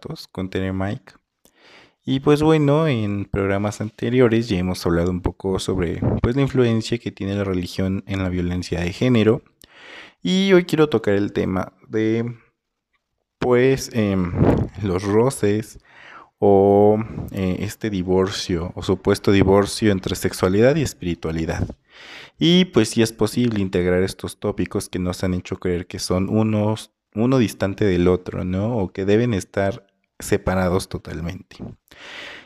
Rebatos con Tener Mike. Y pues bueno, en programas anteriores ya hemos hablado un poco sobre pues la influencia que tiene la religión en la violencia de género. Y hoy quiero tocar el tema de pues em, los roces o eh, este divorcio o supuesto divorcio entre sexualidad y espiritualidad. Y pues si es posible integrar estos tópicos que nos han hecho creer que son unos, uno distante del otro, ¿no? O que deben estar separados totalmente.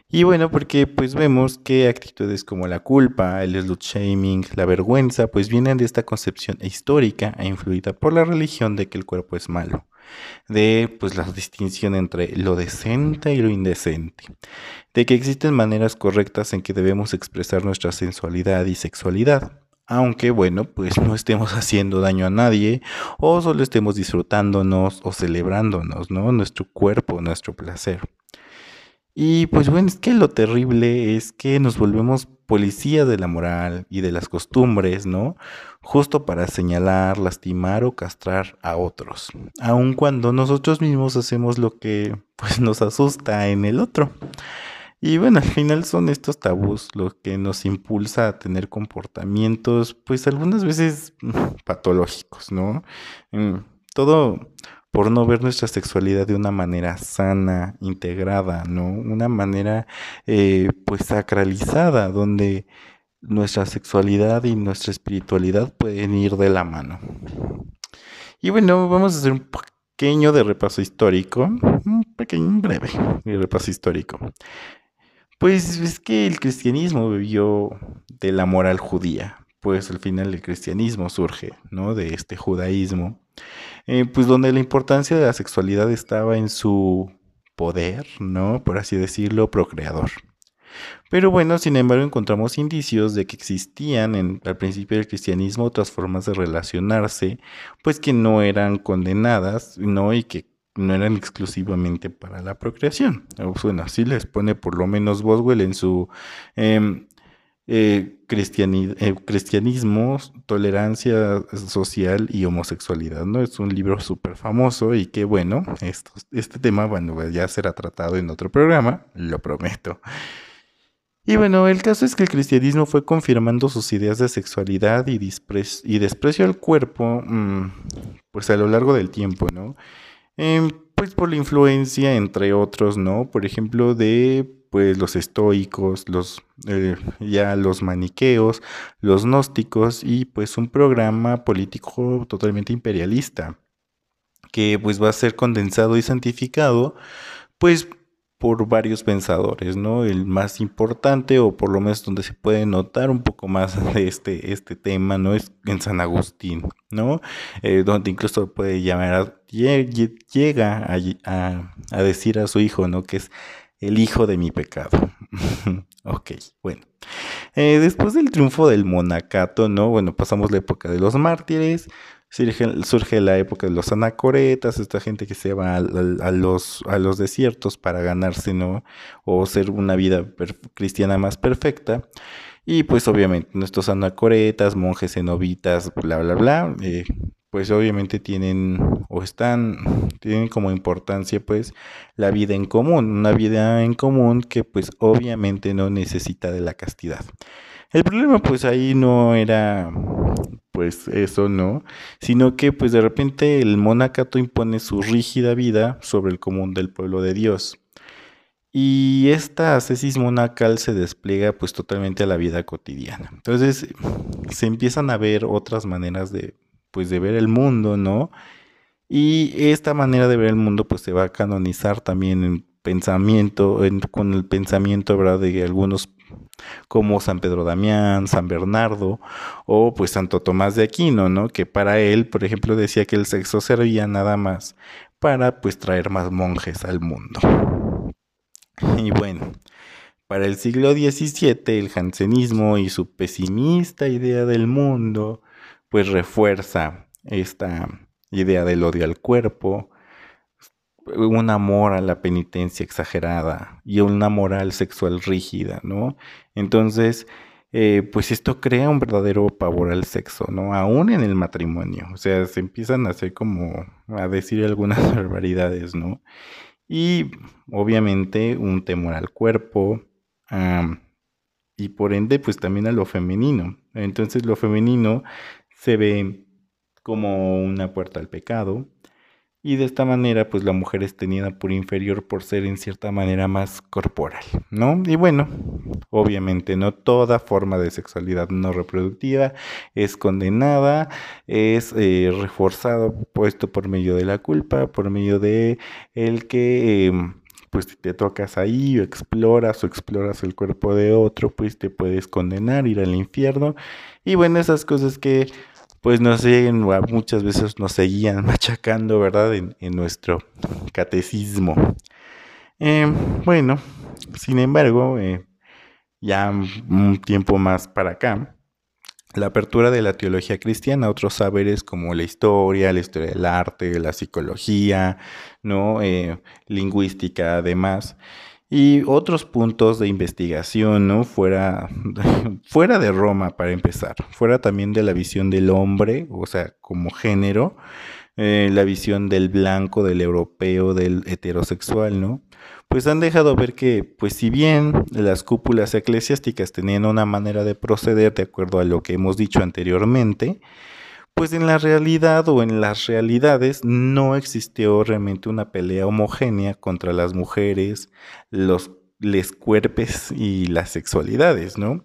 Y bueno, porque pues vemos que actitudes como la culpa, el slut shaming, la vergüenza, pues vienen de esta concepción histórica e influida por la religión de que el cuerpo es malo de pues la distinción entre lo decente y lo indecente, de que existen maneras correctas en que debemos expresar nuestra sensualidad y sexualidad, aunque bueno, pues no estemos haciendo daño a nadie o solo estemos disfrutándonos o celebrándonos, ¿no? Nuestro cuerpo, nuestro placer. Y pues bueno, es que lo terrible es que nos volvemos policías de la moral y de las costumbres, ¿no? Justo para señalar, lastimar o castrar a otros, aun cuando nosotros mismos hacemos lo que pues nos asusta en el otro. Y bueno, al final son estos tabús los que nos impulsa a tener comportamientos pues algunas veces patológicos, ¿no? Mm, todo por no ver nuestra sexualidad de una manera sana, integrada, ¿no? Una manera eh, pues sacralizada, donde nuestra sexualidad y nuestra espiritualidad pueden ir de la mano. Y bueno, vamos a hacer un pequeño de repaso histórico, un pequeño, breve repaso histórico. Pues es que el cristianismo vivió de la moral judía, pues al final el cristianismo surge, ¿no? De este judaísmo eh, pues donde la importancia de la sexualidad estaba en su poder, ¿no? Por así decirlo, procreador. Pero bueno, sin embargo, encontramos indicios de que existían en, al principio del cristianismo otras formas de relacionarse, pues que no eran condenadas, ¿no? Y que no eran exclusivamente para la procreación. Bueno, así les pone por lo menos Boswell en su em, eh, eh, cristianismo, tolerancia social y homosexualidad, ¿no? Es un libro súper famoso y que bueno, este tema, bueno, pues, ya será tratado en otro programa, lo prometo. Y bueno, el caso es que el cristianismo fue confirmando sus ideas de sexualidad y, desprecio al cuerpo, mm, pues a lo largo del tiempo, ¿no? Em, pues por la influencia, entre otros, ¿no? Por ejemplo, de pues los estoicos, los eh, ya los maniqueos, los gnósticos y pues un programa político totalmente imperialista que pues va a ser condensado y santificado pues por varios pensadores, ¿no? El más importante o por lo menos donde se puede notar un poco más de este, este tema, ¿no? Es en San Agustín, ¿no? Eh, donde incluso puede llamar, llega a, a decir a su hijo, ¿no? Que es el hijo de mi pecado. ok, bueno. Eh, después del triunfo del monacato, ¿no? Bueno, pasamos la época de los mártires, surge, la época de los anacoretas, esta gente que se va a, los, a los desiertos para ganarse, ¿no? O ser una vida cristiana más perfecta. Y pues obviamente nuestros anacoretas, monjes cenobitas, bla, bla, bla, eh, pues obviamente tienen o están, tienen como importancia pues la vida en común, una vida en común que pues obviamente no necesita de la castidad. El problema pues ahí no era pues eso, ¿no? Sino que pues de repente el monacato impone su rígida vida sobre el común del pueblo de Dios. Y esta ascesis monacal se despliega pues totalmente a la vida cotidiana. Entonces se empiezan a ver otras maneras de pues de ver el mundo, ¿no? Y esta manera de ver el mundo pues se va a canonizar también en pensamiento, con el pensamiento, ¿verdad? De algunos como San Pedro Damián, San Bernardo o pues Santo Tomás de Aquino, ¿no? Que para él, por ejemplo, decía que el sexo servía nada más para pues traer más monjes al mundo. Y bueno, para el siglo XVII el jansenismo y su pesimista idea del mundo pues refuerza esta idea del odio al cuerpo, un amor a la penitencia exagerada y una moral sexual rígida, ¿no? Entonces, eh, pues esto crea un verdadero pavor al sexo, ¿no? Aún en el matrimonio. O sea, se empiezan a hacer como a decir algunas barbaridades, ¿no? Y obviamente un temor al cuerpo y por ende pues también a lo femenino. Entonces lo femenino se ve como una puerta al pecado y de esta manera pues la mujer es tenida por inferior por ser en cierta manera más corporal, ¿no? Y bueno, obviamente no toda forma de sexualidad no reproductiva es condenada, es eh, reforzado, puesto por medio de la culpa, por medio de el que... Em, pues si te tocas ahí o exploras o exploras el cuerpo de otro, pues te puedes condenar, ir al infierno. Y bueno, esas cosas que pues nos siguen, muchas veces nos seguían machacando, ¿verdad? En, nuestro catecismo. Em, bueno, sin embargo, eh, ya un tiempo más para acá, la apertura de la teología cristiana a otros saberes como la historia, la historia del arte, la psicología, ¿no? Eh, lingüística, además y otros puntos de investigación, ¿no? Fuera, fuera de Roma, para empezar, fuera también de la visión del hombre, o sea, como género, eh, la visión del blanco, del europeo, del heterosexual, ¿no? Pues han dejado ver que, pues si bien las cúpulas eclesiásticas tenían una manera de proceder de acuerdo a lo que hemos dicho anteriormente, pues en la realidad o en las realidades no existió realmente una pelea homogénea contra las mujeres, los les cuerpes y las sexualidades, ¿no?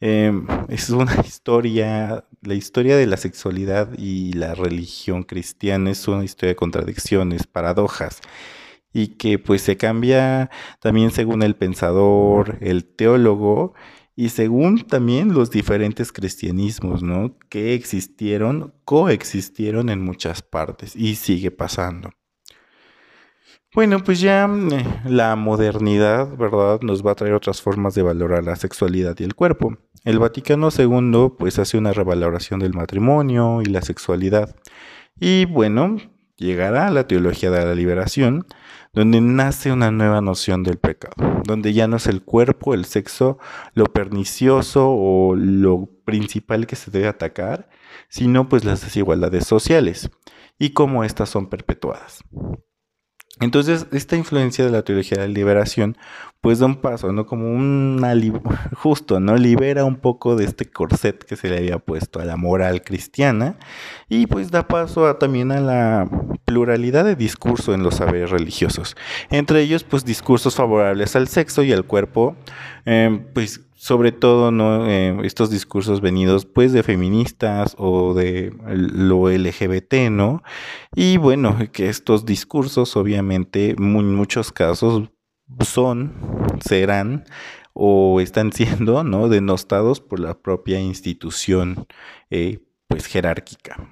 Em, es una historia, la historia de la sexualidad y la religión cristiana es una historia de contradicciones, paradojas, y que pues se cambia también según el pensador, el teólogo, y según también los diferentes cristianismos, ¿no? Que existieron, coexistieron en muchas partes y sigue pasando. Bueno, pues ya eh, la modernidad, ¿verdad? Nos va a traer otras formas de valorar la sexualidad y el cuerpo. El Vaticano II pues hace una revaloración del matrimonio y la sexualidad. Y bueno, llegará la teología de la liberación, donde nace una nueva noción del pecado, donde ya no es el cuerpo, el sexo, lo pernicioso o lo principal que se debe atacar, sino pues las desigualdades sociales y cómo éstas son perpetuadas. Entonces, esta influencia de la teología de la liberación, pues da un paso, ¿no? Como una, justo, ¿no? Libera un poco de este corset que se le había puesto a la moral cristiana y pues da paso también a la pluralidad de discurso en los saberes religiosos. Entre ellos, pues discursos favorables al sexo y al cuerpo, eh, pues sobre todo eh, estos discursos venidos pues de feministas o de lo LGBT no y bueno que estos discursos obviamente en muchos casos son serán o están siendo no denostados por la propia institución eh, pues jerárquica.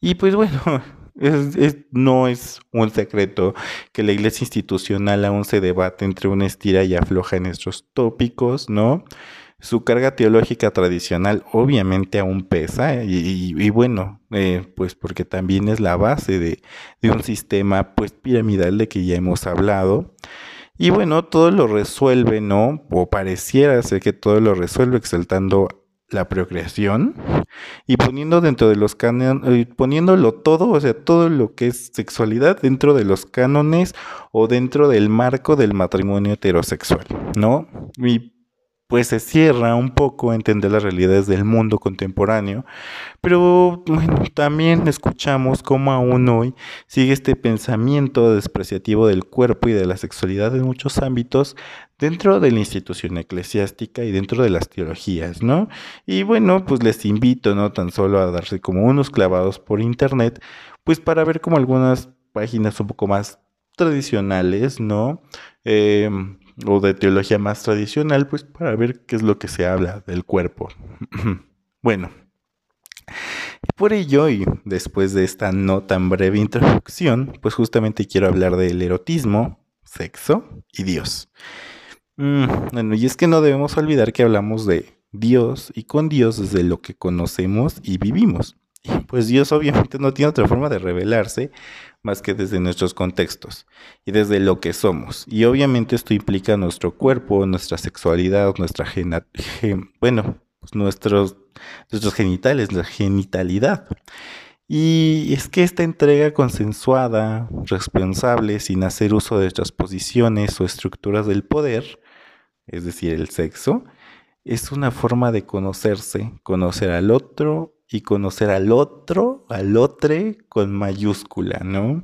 Y pues bueno es, no es un secreto que la iglesia institucional aún se debate entre una estira y afloja en estos tópicos, ¿no? Su carga teológica tradicional obviamente aún pesa y, bueno, eh, pues porque también es la base de, de un sistema pues piramidal de que ya hemos hablado. Y bueno, todo lo resuelve, ¿no? O pareciera ser que todo lo resuelve exaltando la procreación y poniendo dentro de los cánones, eh, poniéndolo todo, o sea, todo lo que es sexualidad dentro de los cánones o dentro del marco del matrimonio heterosexual, ¿no? Y pues se cierra un poco a entender las realidades del mundo contemporáneo, pero bueno, también escuchamos cómo aún hoy sigue este pensamiento despreciativo del cuerpo y de la sexualidad en muchos ámbitos dentro de la institución eclesiástica y dentro de las teologías, ¿no? Y bueno, pues les invito, ¿no? Tan solo a darse como unos clavados por internet, pues para ver como algunas páginas un poco más tradicionales, ¿no? Eh, o de teología más tradicional, pues para ver qué es lo que se habla del cuerpo. bueno, por ello, y después de esta no tan breve introducción, pues justamente quiero hablar del erotismo, sexo y Dios. Mm, bueno, y es que no debemos olvidar que hablamos de Dios y con Dios desde lo que conocemos y vivimos. Pues Dios obviamente no tiene otra forma de revelarse más que desde nuestros contextos y desde lo que somos. Y obviamente esto implica nuestro cuerpo, nuestra sexualidad, nuestra bueno, pues nuestros, nuestros genitales, la genitalidad. Y es que esta entrega consensuada, responsable, sin hacer uso de estas posiciones o estructuras del poder, es decir, el sexo, es una forma de conocerse, conocer al otro y conocer al otro, al otro con mayúscula, ¿no?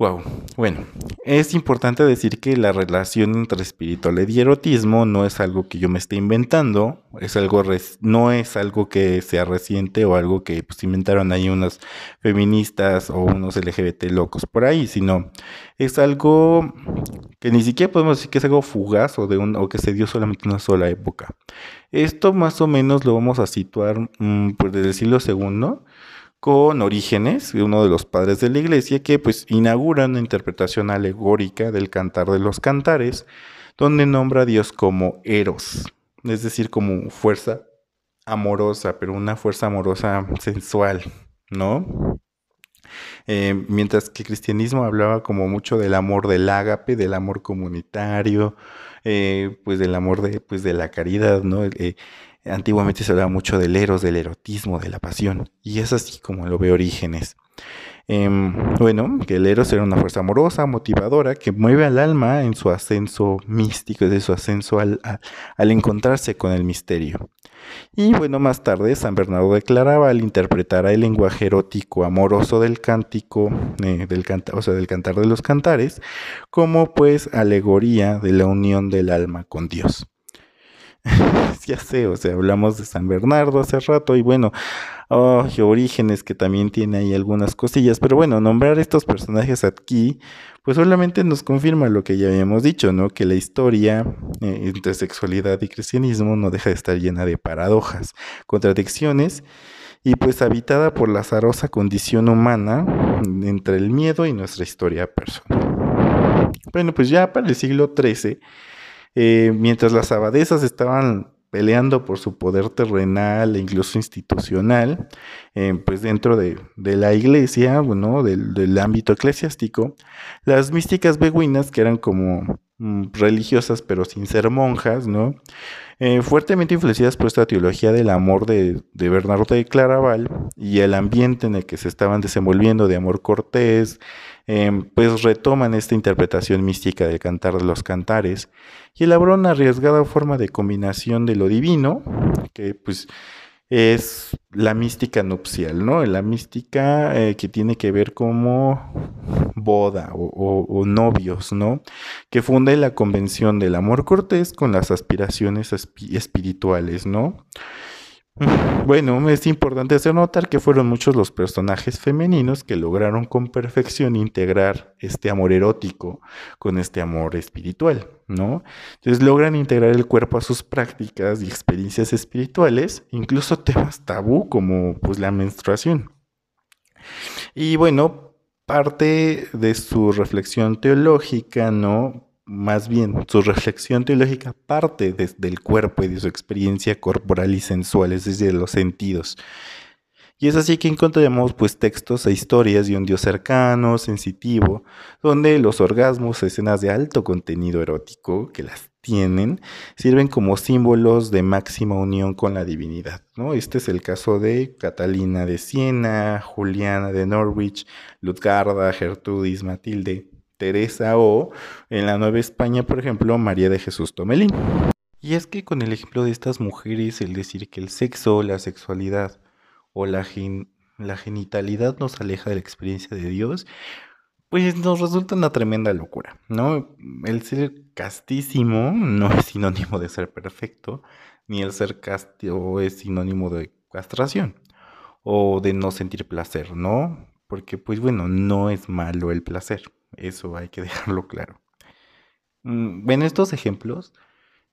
Wow. Bueno, es importante decir que la relación entre espiritualidad y erotismo no es algo que yo me esté inventando, es algo no es algo que sea reciente o algo que pues, inventaron ahí unos feministas o unos LGBT locos por ahí, sino es algo que ni siquiera podemos decir que es algo fugaz o de un, o que se dio solamente en una sola época. Esto más o menos lo vamos a situar mm, pues, desde el siglo II con Orígenes, uno de los padres de la iglesia, que pues inaugura una interpretación alegórica del cantar de los cantares, donde nombra a Dios como Eros, es decir, como fuerza amorosa, pero una fuerza amorosa sensual, ¿no? Eh, mientras que el cristianismo hablaba como mucho del amor del ágape, del amor comunitario, eh, pues del amor de, pues de la caridad, ¿no? Eh, Antiguamente se hablaba mucho del eros, del erotismo, de la pasión, y es así como lo ve Orígenes. Em, bueno, que el eros era una fuerza amorosa, motivadora, que mueve al alma en su ascenso místico, de su ascenso al, encontrarse con el misterio. Y bueno, más tarde San Bernardo declaraba al interpretar el lenguaje erótico amoroso del cántico, eh, del o sea, del cantar de los cantares, como pues alegoría de la unión del alma con Dios. ya sé, o sea, hablamos de San Bernardo hace rato y bueno, oh, Orígenes que también tiene ahí algunas cosillas, pero bueno, nombrar estos personajes aquí, pues solamente nos confirma lo que ya habíamos dicho, ¿no? Que la historia eh, entre sexualidad y cristianismo no deja de estar llena de paradojas, contradicciones y pues habitada por la azarosa condición humana entre el miedo y nuestra historia personal. Bueno, pues ya para el siglo XIII, eh, mientras las abadesas estaban peleando por su poder terrenal e incluso institucional, eh, pues dentro de, la iglesia, bueno, del, ámbito eclesiástico, las místicas beguinas, que eran como mm, religiosas pero sin ser monjas, ¿no? Eh, fuertemente influenciadas por esta teología del amor de, de, Bernardo de Claraval y el ambiente en el que se estaban desenvolviendo de amor cortés, Em, pues retoman esta interpretación mística del cantar de los cantares y elaboran una arriesgada forma de combinación de lo divino, que pues es la mística nupcial, ¿no? La mística eh, que tiene que ver como boda o, novios, ¿no? Que funde la convención del amor cortés con las aspiraciones espirituales, ¿no? Bueno, es importante hacer notar que fueron muchos los personajes femeninos que lograron con perfección integrar este amor erótico con este amor espiritual, ¿no? Entonces logran integrar el cuerpo a sus prácticas y experiencias espirituales, incluso temas tabú como pues la menstruación. Y bueno, parte de su reflexión teológica, ¿no? Más bien su reflexión teológica parte desde el cuerpo y de su experiencia corporal y sensual, es decir, de los sentidos. Y es así que encontramos pues textos e historias de un Dios cercano, sensitivo, donde los orgasmos, escenas de alto contenido erótico que las tienen, sirven como símbolos de máxima unión con la divinidad. ¿no? Este es el caso de Catalina de Siena, Juliana de Norwich, Lutgarda, Gertrudis, Matilde, Teresa o en la Nueva España, por ejemplo, María de Jesús Tomelín. Y es que con el ejemplo de estas mujeres, el decir que el sexo, la sexualidad o la, genitalidad nos aleja de la experiencia de Dios, pues nos resulta una tremenda locura, ¿no? El ser castísimo no es sinónimo de ser perfecto, ni el ser casto es sinónimo de castración o de no sentir placer, ¿no? Porque pues bueno, no es malo el placer. Eso hay que dejarlo claro. Mm, bueno, estos ejemplos,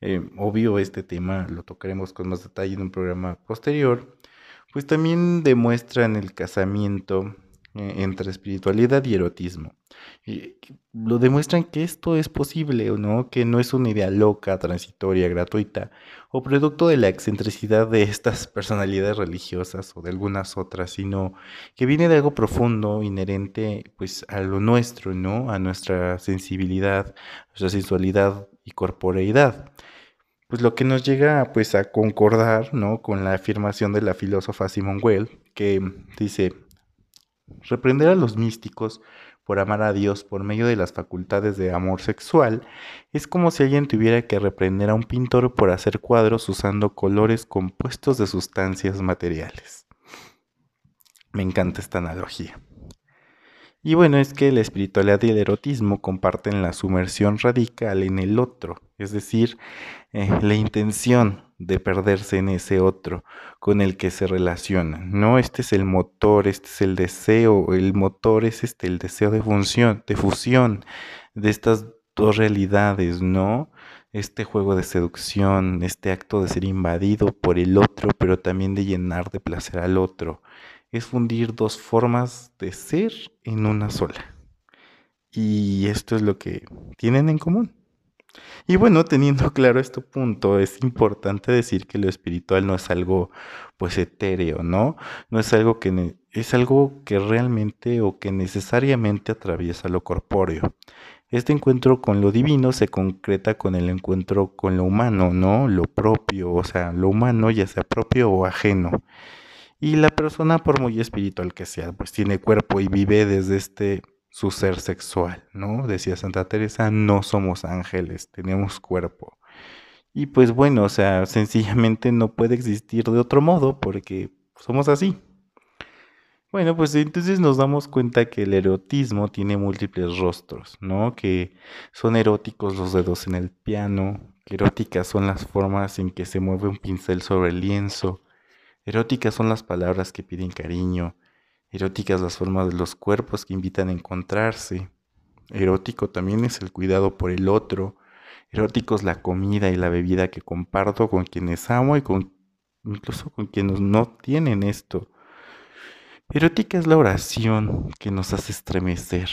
eh, obvio este tema lo tocaremos con más detalle en un programa posterior, pues también demuestran el casamiento entre espiritualidad y erotismo. Y lo demuestran que esto es posible, ¿no? Que no es una idea loca, transitoria, gratuita, o producto de la excentricidad de estas personalidades religiosas o de algunas otras, sino que viene de algo profundo, inherente, pues, a lo nuestro, ¿no? A nuestra sensibilidad, nuestra sensualidad y corporeidad pues lo que nos llega pues a concordar, ¿no? Con la afirmación de la filósofa Simone Weil, que dice, reprender a los místicos por amar a Dios por medio de las facultades de amor sexual es como si alguien tuviera que reprender a un pintor por hacer cuadros usando colores compuestos de sustancias materiales. Me encanta esta analogía. Y bueno, es que la espiritualidad y el erotismo comparten la sumersión radical en el otro, es decir, eh, la intención de perderse en ese otro con el que se relacionan. No, este es el motor, este es el deseo, el motor es este el deseo de de fusión de estas dos realidades, ¿no? Este juego de seducción, este acto de ser invadido por el otro, pero también de llenar de placer al otro es fundir dos formas de ser en una sola. Y esto es lo que tienen en común. Y bueno, teniendo claro este punto, es importante decir que lo espiritual no es algo pues etéreo, ¿no? No es algo que es algo que realmente o que necesariamente atraviesa lo corpóreo. Este encuentro con lo divino se concreta con el encuentro con lo humano, ¿no? Lo propio, o sea, lo humano ya sea propio o ajeno. Y la persona, por muy espiritual que sea, pues tiene cuerpo y vive desde este su ser sexual, ¿no? Decía Santa Teresa, no somos ángeles, tenemos cuerpo. Y pues bueno, o sea, sencillamente no puede existir de otro modo porque somos así. Bueno, pues entonces nos damos cuenta que el erotismo tiene múltiples rostros, ¿no? Que son eróticos los dedos en el piano, que eróticas son las formas en que se mueve un pincel sobre el lienzo, Eróticas son las palabras que piden cariño, eróticas las formas de los cuerpos que invitan a encontrarse. Erótico también es el cuidado por el otro. Erótico es la comida y la bebida que comparto con quienes amo y con incluso con quienes no tienen esto. Erótica es la oración que nos hace estremecer,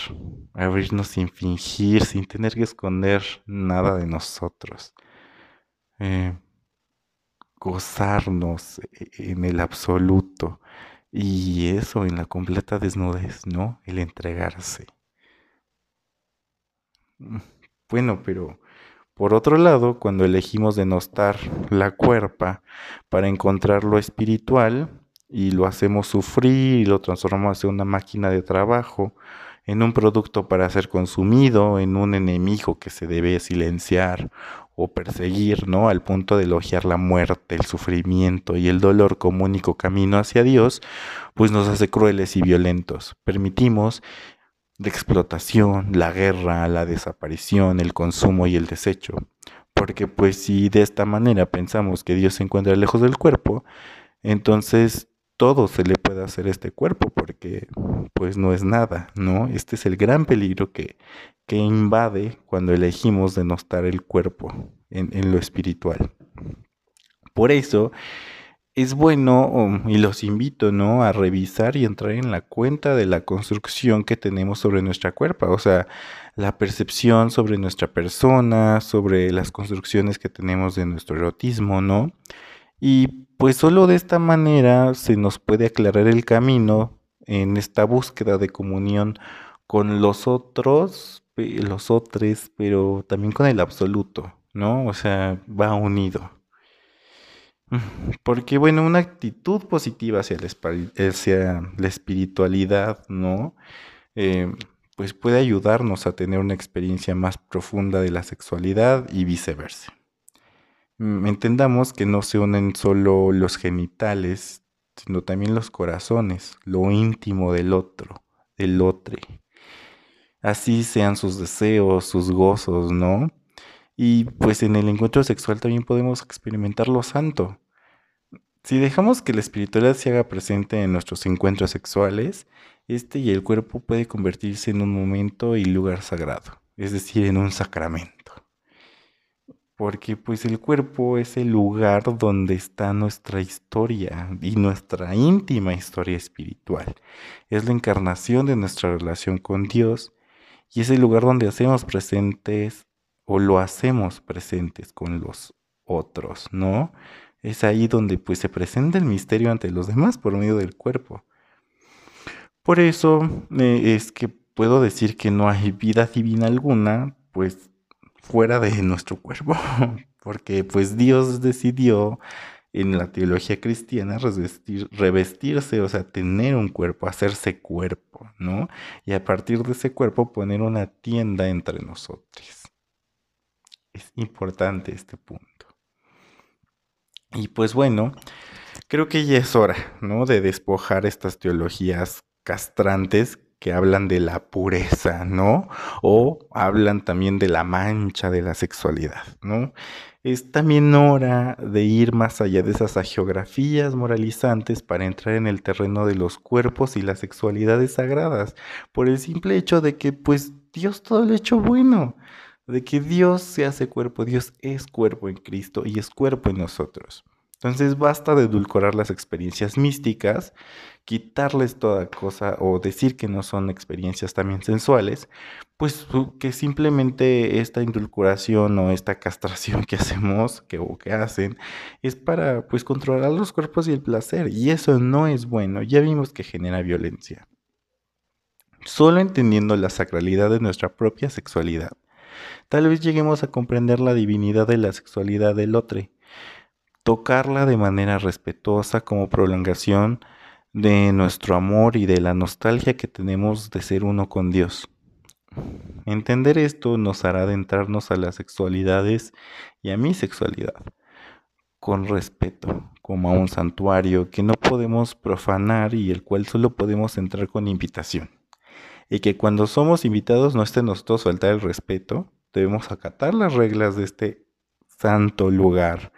abrirnos sin fingir, sin tener que esconder nada de nosotros. Eh, gozarnos e-, en el absoluto y eso en la completa desnudez, ¿no? El entregarse. Mm, bueno, pero por otro lado, cuando elegimos denostar la cuerpa para encontrar lo espiritual y lo hacemos sufrir y lo transformamos en una máquina de trabajo, en un producto para ser consumido, en un enemigo que se debe silenciar o perseguir, ¿no? Al punto de elogiar la muerte, el sufrimiento y el dolor como único camino hacia Dios, pues nos hace crueles y violentos. Permitimos la explotación, la guerra, la desaparición, el consumo y el desecho. Porque pues si de esta manera pensamos que Dios se encuentra lejos del cuerpo, entonces todo se le puede hacer a este cuerpo porque pues no es nada, ¿no? Este es el gran peligro que, que invade cuando elegimos denostar el cuerpo en, en lo espiritual. Por eso es bueno, um, y los invito, ¿no? A revisar y entrar en la cuenta de la construcción que tenemos sobre nuestra cuerpo, o sea, la percepción sobre nuestra persona, sobre las construcciones que tenemos de nuestro erotismo, ¿no? Y pues solo de esta manera se nos puede aclarar el camino en esta búsqueda de comunión con los otros, los otros, pero también con el absoluto, ¿no? O sea, va unido. Porque, bueno, una actitud positiva hacia la, espiritualidad, ¿no? Eh, pues puede ayudarnos a tener una experiencia más profunda de la sexualidad y viceversa. Mm, entendamos que no se unen solo los genitales, sino también los corazones, lo íntimo del otro, del otro. Así sean sus deseos, sus gozos, ¿no? Y pues en el encuentro sexual también podemos experimentar lo santo. Si dejamos que la espiritualidad se haga presente en nuestros encuentros sexuales, este y el cuerpo puede convertirse en un momento y lugar sagrado, es decir, en un sacramento. porque pues el cuerpo es el lugar donde está nuestra historia y nuestra íntima historia espiritual. Es la encarnación de nuestra relación con Dios y es el lugar donde hacemos presentes o lo hacemos presentes con los otros, ¿no? Es ahí donde pues se presenta el misterio ante los demás por medio del cuerpo. Por eso eh, es que puedo decir que no hay vida divina alguna, pues fuera de nuestro cuerpo, porque pues Dios decidió en la teología cristiana revestirse, o sea, tener un cuerpo, hacerse cuerpo, ¿no? Y a partir de ese cuerpo poner una tienda entre nosotros. Es importante este punto. Y pues bueno, creo que ya es hora, ¿no? De despojar estas teologías castrantes que hablan de la pureza, ¿no? O hablan también de la mancha de la sexualidad, ¿no? Es también hora de ir más allá de esas geografías moralizantes para entrar en el terreno de los cuerpos y las sexualidades sagradas, por el simple hecho de que pues Dios todo lo hecho bueno, de que Dios se hace cuerpo, Dios es cuerpo en Cristo y es cuerpo en nosotros. Entonces basta de edulcorar las experiencias místicas, quitarles toda cosa o decir que no son experiencias también sensuales, pues que simplemente esta indulcuración o esta castración que hacemos, que o que hacen, es para pues controlar los cuerpos y el placer y eso no es bueno, ya vimos que genera violencia. Solo entendiendo la sacralidad de nuestra propia sexualidad, tal vez lleguemos a comprender la divinidad de la sexualidad del otro tocarla de manera respetuosa como prolongación de nuestro amor y de la nostalgia que tenemos de ser uno con Dios. Entender esto nos hará adentrarnos a las sexualidades y a mi sexualidad con respeto, como a un santuario que no podemos profanar y el cual solo podemos entrar con invitación. Y que cuando somos invitados no esté nosotros faltar el respeto, debemos acatar las reglas de este santo lugar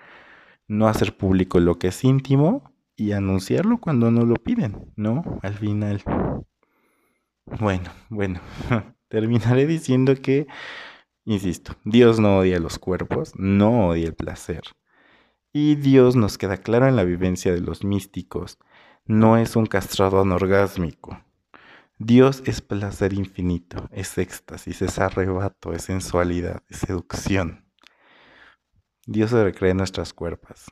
no hacer público lo que es íntimo y anunciarlo cuando no lo piden, ¿no? Al final. Bueno, bueno, terminaré diciendo que, insisto, Dios no odia los cuerpos, no odia el placer. Y Dios nos queda claro en la vivencia de los místicos, no es un castrado anorgásmico. Dios es placer infinito, es éxtasis, es arrebato, es sensualidad, es seducción. Dios se recrea en nuestras cuerpos.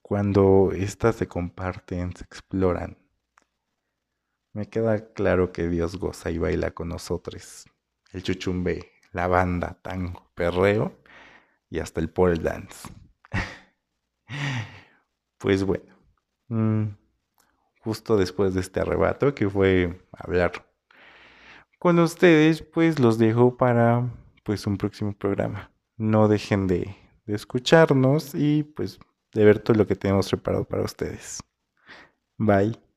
Cuando éstas se comparten, se exploran. Me queda claro que Dios goza y baila con nosotros. El chuchumbe, la banda, tango, perreo y hasta el pole dance. pues bueno, mm, justo después de este arrebato que fue hablar con ustedes, pues los dejo para pues un próximo programa. No dejen de de escucharnos y pues de ver todo lo que tenemos preparado para ustedes. Bye.